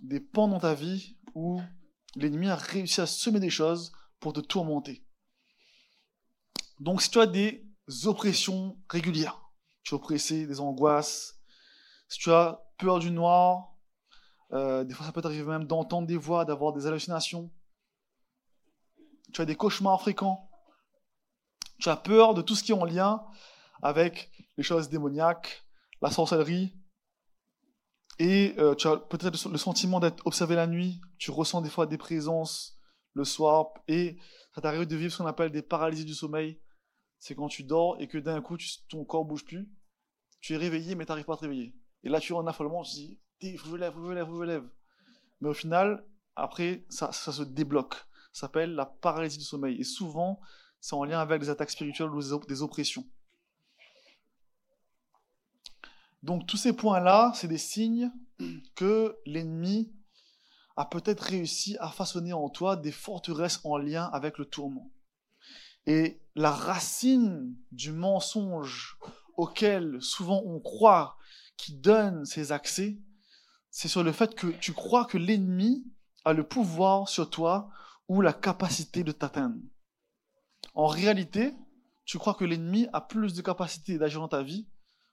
[SPEAKER 1] des pans dans ta vie où l'ennemi a réussi à semer des choses pour te tourmenter. Donc si tu as des oppressions régulières, tu es oppressé, des angoisses, si tu as peur du noir, euh, des fois ça peut t'arriver même d'entendre des voix, d'avoir des hallucinations, tu as des cauchemars fréquents, tu as peur de tout ce qui est en lien avec les choses démoniaques, la sorcellerie. Et euh, tu as peut-être le sentiment d'être observé la nuit, tu ressens des fois des présences le soir, et ça t'arrive de vivre ce qu'on appelle des paralysies du sommeil. C'est quand tu dors et que d'un coup ton corps bouge plus, tu es réveillé mais tu n'arrives pas à te réveiller. Et là tu es en affolement, je lève, faut que je lève, faut que je lève. Mais au final, après, ça, ça se débloque. Ça s'appelle la paralysie du sommeil. Et souvent, c'est en lien avec des attaques spirituelles ou des oppressions. Donc tous ces points-là, c'est des signes que l'ennemi a peut-être réussi à façonner en toi des forteresses en lien avec le tourment. Et la racine du mensonge auquel souvent on croit qui donne ces accès, c'est sur le fait que tu crois que l'ennemi a le pouvoir sur toi ou la capacité de t'atteindre. En réalité, tu crois que l'ennemi a plus de capacité d'agir dans ta vie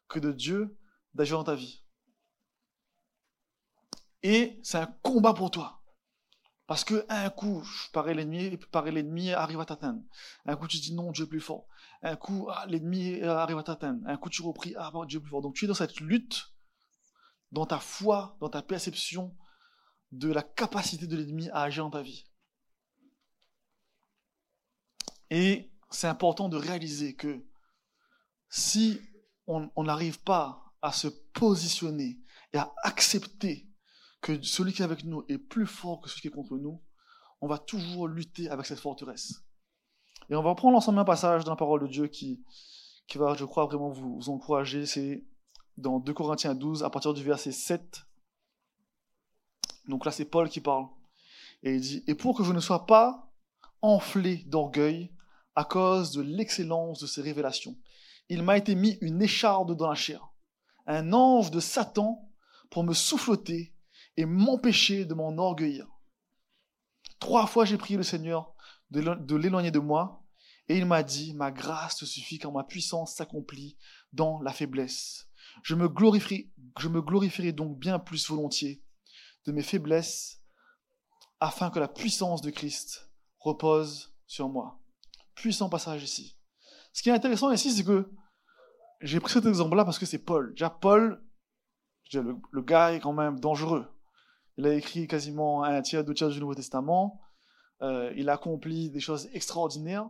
[SPEAKER 1] que de Dieu d'agir dans ta vie. Et c'est un combat pour toi. Parce que un coup, pareil, l'ennemi, pareil, l'ennemi arrive à t'atteindre. Un coup, tu dis non, Dieu est plus fort. Un coup, ah, l'ennemi arrive à t'atteindre. Un coup, tu repris, ah, Dieu est plus fort. Donc, tu es dans cette lutte, dans ta foi, dans ta perception de la capacité de l'ennemi à agir dans ta vie. Et c'est important de réaliser que si on n'arrive pas à se positionner et à accepter que celui qui est avec nous est plus fort que celui qui est contre nous, on va toujours lutter avec cette forteresse. Et on va prendre ensemble un passage dans la parole de Dieu qui, qui va, je crois, vraiment vous, vous encourager. C'est dans 2 Corinthiens 12, à partir du verset 7. Donc là, c'est Paul qui parle. Et il dit, Et pour que je ne sois pas enflé d'orgueil à cause de l'excellence de ces révélations, il m'a été mis une écharde dans la chair, un ange de Satan pour me souffleter et m'empêcher de m'enorgueillir. Trois fois j'ai prié le Seigneur de l'éloigner de moi, et il m'a dit, ma grâce te suffit quand ma puissance s'accomplit dans la faiblesse. Je me, glorifierai, donc bien plus volontiers de mes faiblesses, afin que la puissance de Christ repose sur moi. Puissant passage ici. Ce qui est intéressant ici, c'est que j'ai pris cet exemple-là parce que c'est Paul. Déjà, Paul, le, le, gars est quand même dangereux. Il a écrit quasiment un tiers, deux tiers du Nouveau Testament. Euh, il a accompli des choses extraordinaires.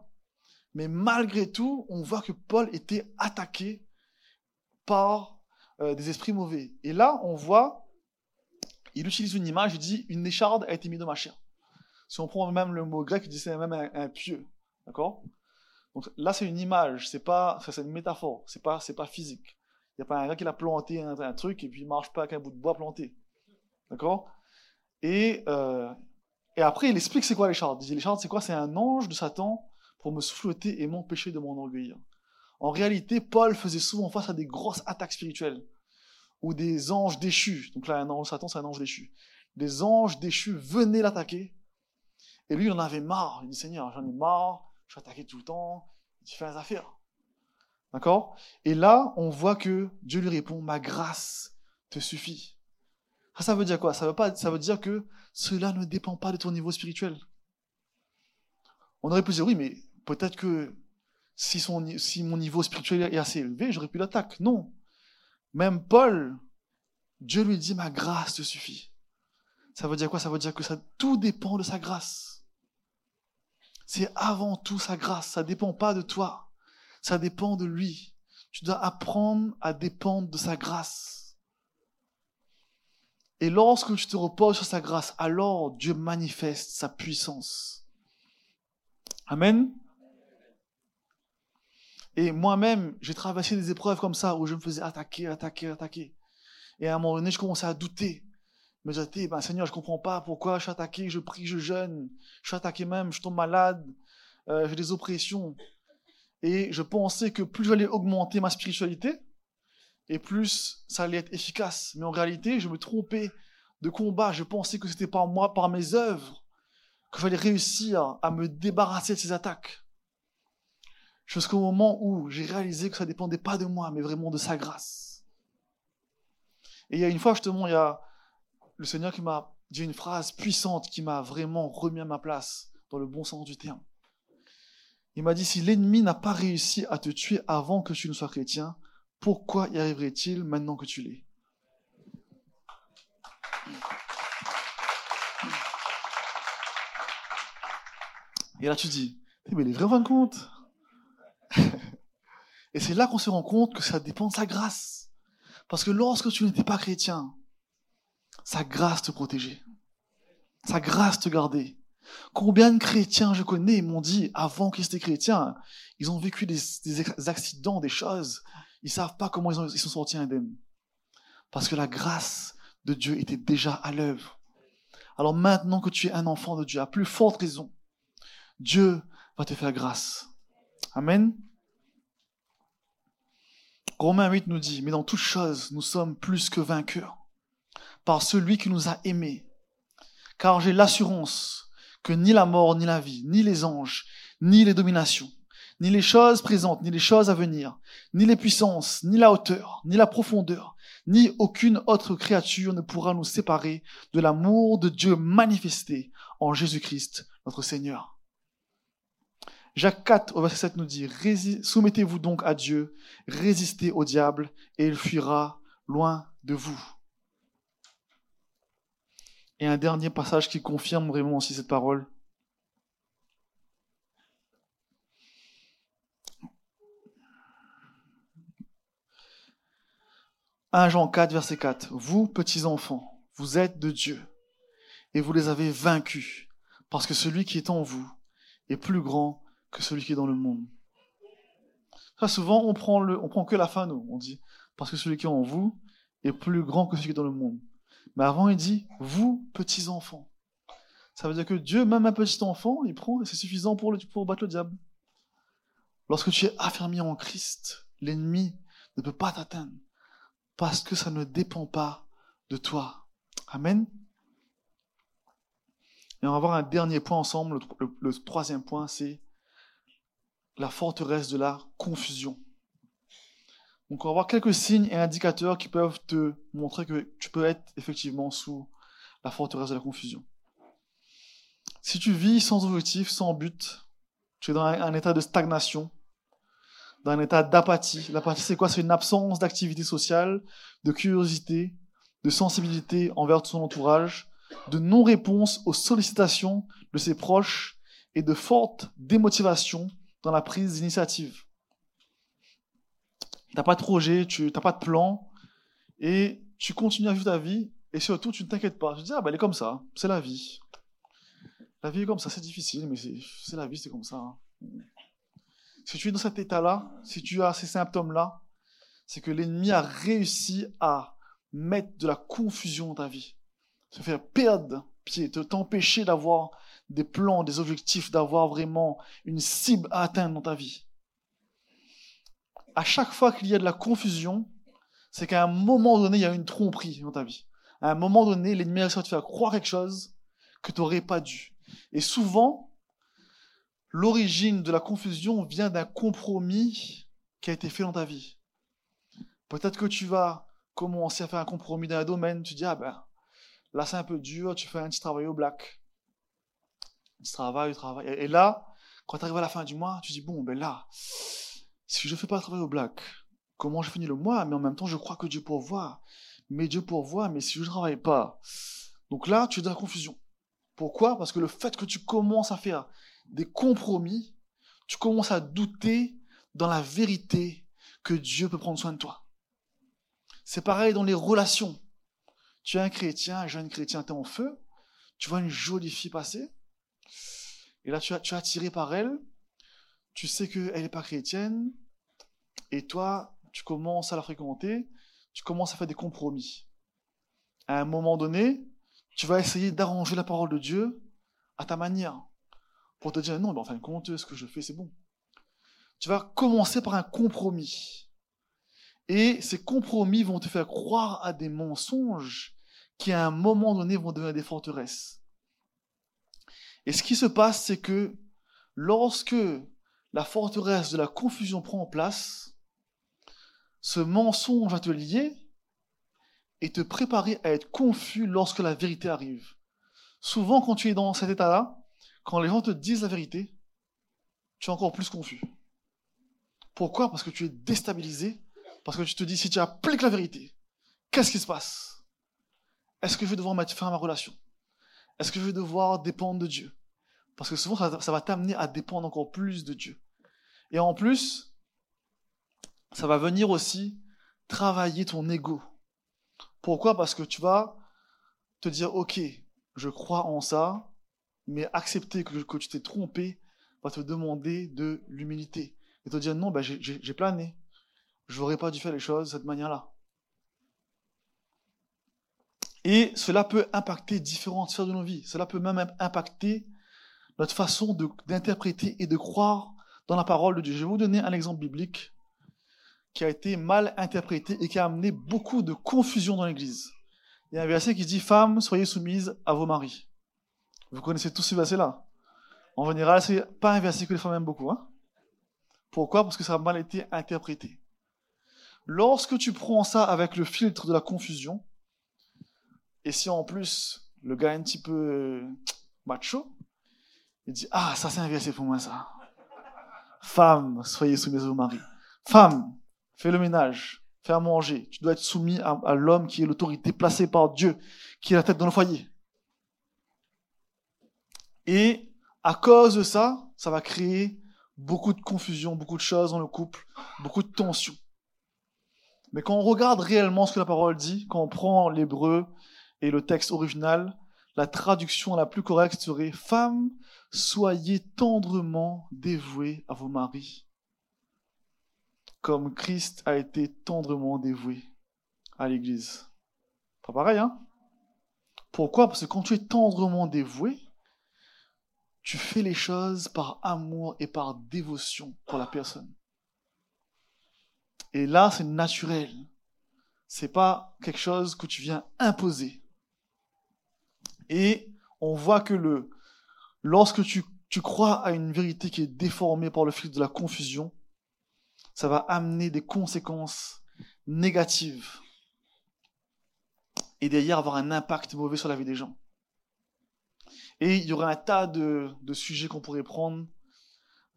[SPEAKER 1] Mais malgré tout, on voit que Paul était attaqué par euh, des esprits mauvais. Et là, on voit, il utilise une image, il dit une écharde a été mise dans ma chair. Si on prend même le mot grec, il dit c'est même un, pieu. D'accord? Donc là, c'est une image, c'est pas, c'est une métaphore, c'est pas, c'est pas physique. Il n'y a pas un gars qui a planté un, un, truc et puis il marche pas avec un bout de bois planté. D'accord? Et, euh, et après, il explique c'est quoi l'écharde. Il dit l'écharde, c'est quoi? C'est un ange de Satan pour me souffleter et m'empêcher de m'enorgueillir. En réalité, Paul faisait souvent face à des grosses attaques spirituelles ou des anges déchus. Donc là, un ange Satan, c'est un ange déchu. Des anges déchus venaient l'attaquer. Et lui, il en avait marre. Il dit Seigneur, j'en ai marre, je suis attaqué tout le temps. Il Fais les affaires. D'accord? Et là, on voit que Dieu lui répond Ma grâce te suffit. Ça, veut dire quoi? Ça veut, pas, ça veut dire que cela ne dépend pas de ton niveau spirituel. On aurait pu dire, oui, mais peut-être que si, mon niveau spirituel est assez élevé, j'aurais pu l'attaquer. Non. Même Paul, Dieu lui dit, ma grâce te suffit. Ça veut dire quoi? Ça veut dire que ça, tout dépend de sa grâce. C'est avant tout sa grâce. Ça ne dépend pas de toi. Ça dépend de lui. Tu dois apprendre à dépendre de sa grâce. Et lorsque tu te reposes sur sa grâce, alors Dieu manifeste sa puissance. Amen. Et moi-même, j'ai traversé des épreuves comme ça où je me faisais attaquer, attaquer, attaquer. Et à un moment donné, je commençais à douter. Je me disais, ben, Seigneur, je comprends pas pourquoi je suis attaqué, je prie, je jeûne, je suis attaqué même, je tombe malade, euh, j'ai des oppressions. Et je pensais que plus j'allais augmenter ma spiritualité, et plus ça allait être efficace. Mais en réalité, je me trompais de combat. Je pensais que c'était par moi, par mes œuvres, que j'allais réussir à me débarrasser de ces attaques. Jusqu'au moment où j'ai réalisé que ça dépendait pas de moi, mais vraiment de sa grâce. Et il y a une fois, justement, il y a le Seigneur qui m'a dit une phrase puissante qui m'a vraiment remis à ma place, dans le bon sens du terme. Il m'a dit, si l'ennemi n'a pas réussi à te tuer avant que tu ne sois chrétien, pourquoi y arriverait-il maintenant que tu l'es? Et là, tu dis, eh, mais il est vrai, en compte Et c'est là qu'on se rend compte que ça dépend de sa grâce. Parce que lorsque tu n'étais pas chrétien, sa grâce te protégeait. Sa grâce te gardait. Combien de chrétiens je connais m'ont dit, avant qu'ils étaient chrétiens, ils ont vécu des, accidents, des choses, ils savent pas comment ils, ils sont sortis indemnes. Parce que la grâce de Dieu était déjà à l'œuvre. Alors maintenant que tu es un enfant de Dieu, à plus forte raison, Dieu va te faire grâce. Amen. Romains 8 nous dit, mais dans toutes choses, nous sommes plus que vainqueurs par celui qui nous a aimés. Car j'ai l'assurance que ni la mort, ni la vie, ni les anges, ni les dominations, ni les choses présentes, ni les choses à venir, ni les puissances, ni la hauteur, ni la profondeur, ni aucune autre créature ne pourra nous séparer de l'amour de Dieu manifesté en Jésus-Christ, notre Seigneur. Jacques 4 au verset 7 nous dit, soumettez-vous donc à Dieu, résistez au diable, et il fuira loin de vous. Et un dernier passage qui confirme vraiment aussi cette parole. 1 Jean 4, verset 4. Vous, petits enfants, vous êtes de Dieu, et vous les avez vaincus, parce que celui qui est en vous est plus grand que celui qui est dans le monde. Ça, souvent, on prend, le, on prend que la fin, nous. On dit, parce que celui qui est en vous est plus grand que celui qui est dans le monde. Mais avant, il dit, vous, petits enfants. Ça veut dire que Dieu, même un petit enfant, il prend, et c'est suffisant pour, le, pour battre le diable. Lorsque tu es affermi en Christ, l'ennemi ne peut pas t'atteindre parce que ça ne dépend pas de toi. Amen. Et on va voir un dernier point ensemble. Le, troisième point, c'est la forteresse de la confusion. Donc on va voir quelques signes et indicateurs qui peuvent te montrer que tu peux être effectivement sous la forteresse de la confusion. Si tu vis sans objectif, sans but, tu es dans un état de stagnation, dans un état d'apathie. L'apathie, c'est quoi? C'est une absence d'activité sociale, de curiosité, de sensibilité envers son entourage, de non-réponse aux sollicitations de ses proches et de forte démotivation dans la prise d'initiative. Tu n'as pas de projet, tu n'as pas de plan, et tu continues à vivre ta vie, et surtout, tu ne t'inquiètes pas. Tu te dis, ah ben elle est comme ça, c'est la vie. La vie est comme ça, c'est difficile, mais c'est la vie, c'est comme ça. Hein. Si tu es dans cet état-là, si tu as ces symptômes-là, c'est que l'ennemi a réussi à mettre de la confusion dans ta vie, te faire perdre pied, t'empêcher d'avoir des plans, des objectifs, d'avoir vraiment une cible à atteindre dans ta vie. À chaque fois qu'il y a de la confusion, c'est qu'à un moment donné, il y a une tromperie dans ta vie. À un moment donné, l'ennemi a à te faire croire quelque chose que tu n'aurais pas dû. Et souvent, l'origine de la confusion vient d'un compromis qui a été fait dans ta vie. Peut-être que tu vas commencer à faire un compromis dans un domaine, tu dis, ah ben, là c'est un peu dur, tu fais un petit travail au black. Petit travail, travail. Et, là, quand tu arrives à la fin du mois, tu dis, bon, ben là, si je ne fais pas le travail au black, comment je finis le mois? Mais en même temps, je crois que Dieu pourvoit. Mais Dieu pourvoit, mais si je ne travaille pas. Donc là, tu es dans la confusion. Pourquoi? Parce que le fait que tu commences à faire des compromis, tu commences à douter dans la vérité que Dieu peut prendre soin de toi. C'est pareil dans les relations. Tu es un chrétien, un jeune chrétien, tu es en feu, tu vois une jolie fille passer, et là tu, tu es attiré par elle, tu sais qu'elle n'est pas chrétienne, et toi, tu commences à la fréquenter, tu commences à faire des compromis. À un moment donné, tu vas essayer d'arranger la parole de Dieu à ta manière pour te dire non, mais en fin de compte, ce que je fais, c'est bon. Tu vas commencer par un compromis. Et ces compromis vont te faire croire à des mensonges qui, à un moment donné, vont devenir des forteresses. Et ce qui se passe, c'est que lorsque la forteresse de la confusion prend place, ce mensonge va te lier et te préparer à être confus lorsque la vérité arrive. Souvent, quand tu es dans cet état-là, quand les gens te disent la vérité, tu es encore plus confus. Pourquoi? Parce que tu es déstabilisé, parce que tu te dis, si tu appliques la vérité, qu'est-ce qui se passe? Est-ce que je vais devoir mettre fin à ma relation? Est-ce que je vais devoir dépendre de Dieu? Parce que souvent, ça, va t'amener à dépendre encore plus de Dieu. Et en plus, ça va venir aussi travailler ton ego. Pourquoi? Parce que tu vas te dire, ok, je crois en ça, mais accepter que, tu t'es trompé va te demander de l'humilité. Et te dire non, ben, j'ai plané. Je n'aurais pas dû faire les choses de cette manière-là. Et cela peut impacter différentes sphères de nos vies. Cela peut même impacter notre façon d'interpréter et de croire dans la parole de Dieu. Je vais vous donner un exemple biblique qui a été mal interprété et qui a amené beaucoup de confusion dans l'Église. Il y a un verset qui dit Femmes, soyez soumises à vos maris. Vous connaissez tous ces versets-là. En général, c'est pas un verset que les femmes aiment beaucoup. Hein Pourquoi? Parce que ça a mal été interprété. Lorsque tu prends ça avec le filtre de la confusion, et si en plus le gars est un petit peu euh, macho, il dit Ah, ça c'est un verset pour moi, ça. Femme, soyez soumise au mari. Femme, fais le ménage, fais à manger. Tu dois être soumis à, à l'homme qui est l'autorité placée par Dieu, qui est la tête dans le foyer. Et à cause de ça, ça va créer beaucoup de confusion, beaucoup de choses dans le couple, beaucoup de tensions. Mais quand on regarde réellement ce que la parole dit, quand on prend l'hébreu et le texte original, la traduction la plus correcte serait Femmes, soyez tendrement dévouées à vos maris, comme Christ a été tendrement dévoué à l'Église. Pas pareil, hein? Pourquoi? Parce que quand tu es tendrement dévoué, tu fais les choses par amour et par dévotion pour la personne. Et là, c'est naturel. C'est pas quelque chose que tu viens imposer. Et on voit que le, lorsque tu, crois à une vérité qui est déformée par le fil de la confusion, ça va amener des conséquences négatives et derrière avoir un impact mauvais sur la vie des gens. Et il y aurait un tas de, de sujets qu'on pourrait prendre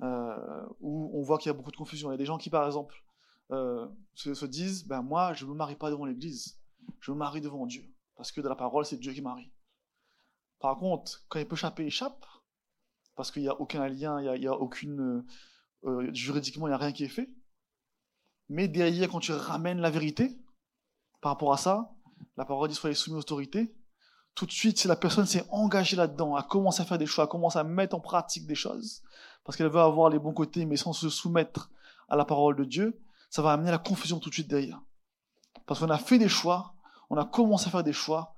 [SPEAKER 1] euh, où on voit qu'il y a beaucoup de confusion. Il y a des gens qui, par exemple, euh, se, disent ben moi, je ne me marie pas devant l'Église, je me marie devant Dieu. Parce que dans la parole, c'est Dieu qui marie. Par contre, quand il peut échapper, il échappe. Parce qu'il n'y a aucun lien, il n'y a, aucune. Euh, juridiquement, il n'y a rien qui est fait. Mais derrière, quand tu ramènes la vérité par rapport à ça, la parole dit soyez soumis aux autorités. Tout de suite, si la personne s'est engagée là-dedans, a commencé à faire des choix, a commencé à mettre en pratique des choses, parce qu'elle veut avoir les bons côtés, mais sans se soumettre à la parole de Dieu, ça va amener la confusion tout de suite derrière. Parce qu'on a fait des choix, on a commencé à faire des choix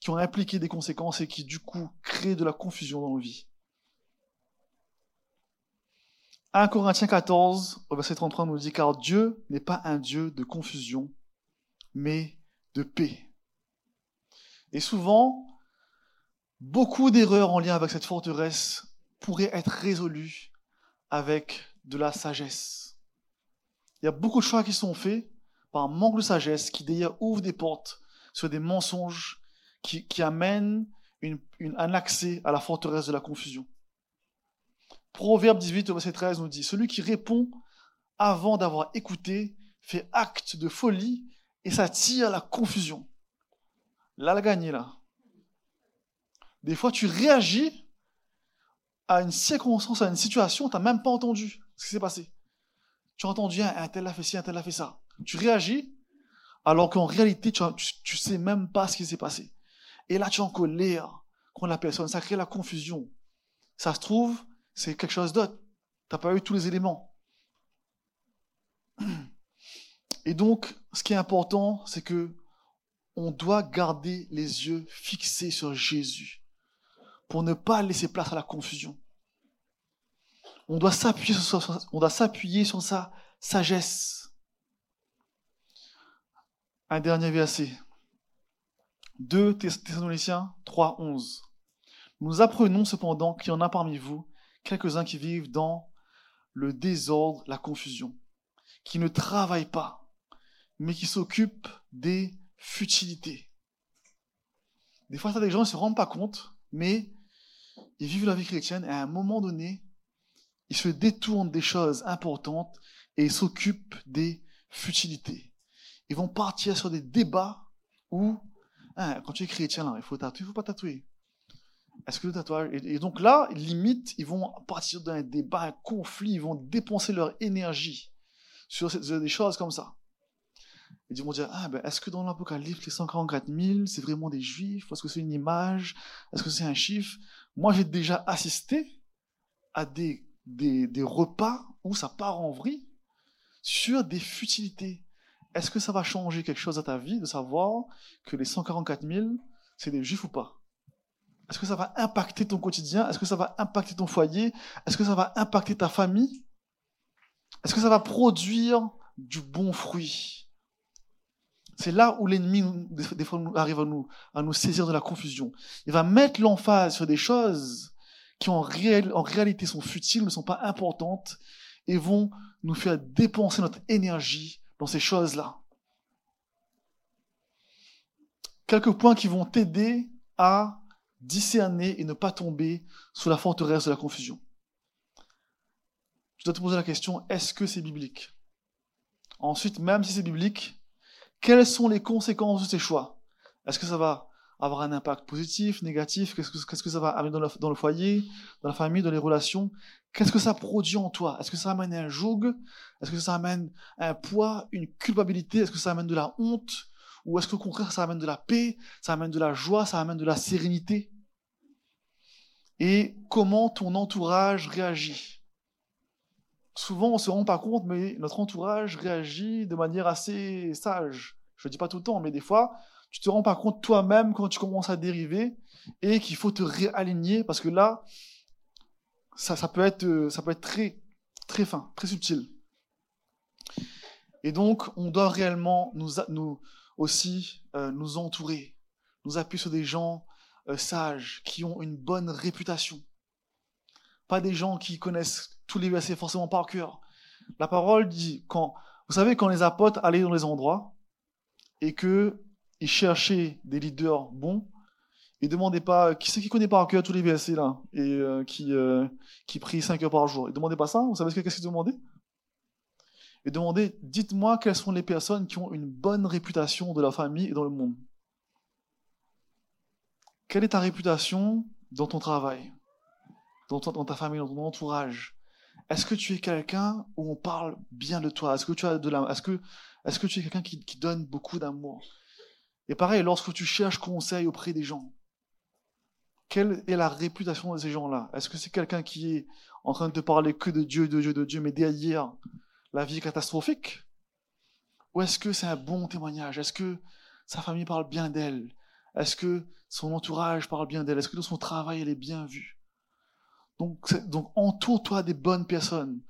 [SPEAKER 1] qui ont impliqué des conséquences et qui du coup créent de la confusion dans nos vies. 1 Corinthiens 14, au verset 33, nous dit Car Dieu n'est pas un Dieu de confusion, mais de paix. Et souvent, beaucoup d'erreurs en lien avec cette forteresse pourraient être résolues avec de la sagesse. Il y a beaucoup de choix qui sont faits par un manque de sagesse qui d'ailleurs ouvre des portes sur des mensonges qui, amènent un accès à la forteresse de la confusion. Proverbe 18 verset 13 nous dit, Celui qui répond avant d'avoir écouté fait acte de folie et s'attire la confusion. Là, la gagné, là. Des fois, tu réagis à une circonstance, à une situation, tu n'as même pas entendu ce qui s'est passé. Tu as entendu un, tel a fait ci, un tel a fait ça. Tu réagis, alors qu'en réalité, tu, ne sais même pas ce qui s'est passé. Et là, tu es en colère contre la personne. Ça crée la confusion. Ça se trouve, c'est quelque chose d'autre. Tu n'as pas eu tous les éléments. Et donc, ce qui est important, c'est que on doit garder les yeux fixés sur Jésus pour ne pas laisser place à la confusion on doit s'appuyer sur, on doit s'appuyer sur sa sagesse. Un dernier verset. 2 Thessaloniciens 3, 11. Nous apprenons cependant qu'il y en a parmi vous quelques-uns qui vivent dans le désordre, la confusion, qui ne travaillent pas, mais qui s'occupent des futilités. Des fois, ça, des gens ne se rendent pas compte, mais ils vivent la vie chrétienne et à un moment donné, ils se détournent des choses importantes et ils s'occupent des futilités. Ils vont partir sur des débats où, hein, quand tu es chrétien, là, il faut tatouer, il faut pas tatouer. Est-ce que le tatouage. Et, donc là, limite, ils vont partir d'un débat, un conflit, ils vont dépenser leur énergie sur, des choses comme ça. ils vont dire ah, ben, est-ce que dans l'Apocalypse, les 144 000, c'est vraiment des juifs? Est-ce que c'est une image? Est-ce que c'est un chiffre? Moi, j'ai déjà assisté à des des, repas où ça part en vrille sur des futilités. Est-ce que ça va changer quelque chose à ta vie de savoir que les 144 000, c'est des juifs ou pas? Est-ce que ça va impacter ton quotidien? Est-ce que ça va impacter ton foyer? Est-ce que ça va impacter ta famille? Est-ce que ça va produire du bon fruit? C'est là où l'ennemi, des fois, arrive à nous, à nous saisir de la confusion. Il va mettre l'emphase sur des choses qui en, réalité sont futiles, ne sont pas importantes, et vont nous faire dépenser notre énergie dans ces choses-là. Quelques points qui vont t'aider à discerner et ne pas tomber sous la forteresse de la confusion. Je dois te poser la question, est-ce que c'est biblique? Ensuite, même si c'est biblique, quelles sont les conséquences de ces choix? Est-ce que ça va avoir un impact positif, négatif Qu'est-ce que, ça va amener dans le, foyer, dans la famille, dans les relations. Qu'est-ce que ça produit en toi? Est-ce que ça amène un joug? Est-ce que ça amène un poids, une culpabilité? Est-ce que ça amène de la honte? Ou est-ce qu'au contraire, ça amène de la paix Ça amène de la joie Ça amène de la sérénité? Et comment ton entourage réagit? Souvent, on ne se rend pas compte, mais notre entourage réagit de manière assez sage. Je ne dis pas tout le temps, mais des fois, tu te rends pas compte toi-même quand tu commences à dériver et qu'il faut te réaligner parce que là, ça, ça, peut, être, euh, ça peut être très, très fin, très subtil. Et donc, on doit réellement nous, nous aussi euh, nous entourer, nous appuyer sur des gens euh, sages, qui ont une bonne réputation. Pas des gens qui connaissent tous les versets forcément par cœur. La parole dit, quand, vous savez, quand les apôtres allaient dans les endroits et que il cherchait des leaders bons. Il demandait pas qui c'est qui connaît par cœur tous les versets là et euh, qui euh, qui prie 5 heures par jour. Il demandait pas ça. Vous savez ce qu'il demandait Il demandait dites-moi quelles sont les personnes qui ont une bonne réputation de la famille et dans le monde. Quelle est ta réputation dans ton travail, dans, ta famille, dans ton entourage? Est-ce que tu es quelqu'un où on parle bien de toi? Est-ce que tu as de la, est-ce que est-ce que tu es quelqu'un qui donne beaucoup d'amour? Et pareil, lorsque tu cherches conseil auprès des gens, quelle est la réputation de ces gens-là? Est-ce que c'est quelqu'un qui est en train de te parler que de Dieu, de Dieu, de Dieu, mais derrière la vie catastrophique? Ou est-ce que c'est un bon témoignage? Est-ce que sa famille parle bien d'elle? Est-ce que son entourage parle bien d'elle? Est-ce que dans son travail, elle est bien vue? Donc, donc entoure-toi des bonnes personnes.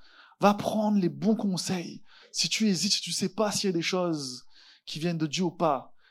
[SPEAKER 1] Va prendre les bons conseils. Si tu hésites, si tu ne sais pas s'il y a des choses qui viennent de Dieu ou pas,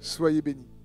[SPEAKER 2] Soyez bénis.